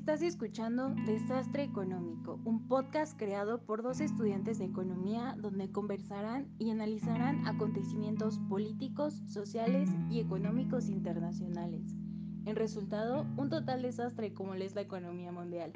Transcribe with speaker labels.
Speaker 1: Estás escuchando Desastre Económico, un podcast creado por dos estudiantes de economía donde conversarán y analizarán acontecimientos políticos, sociales y económicos internacionales. En resultado, un total desastre como lo es la economía mundial.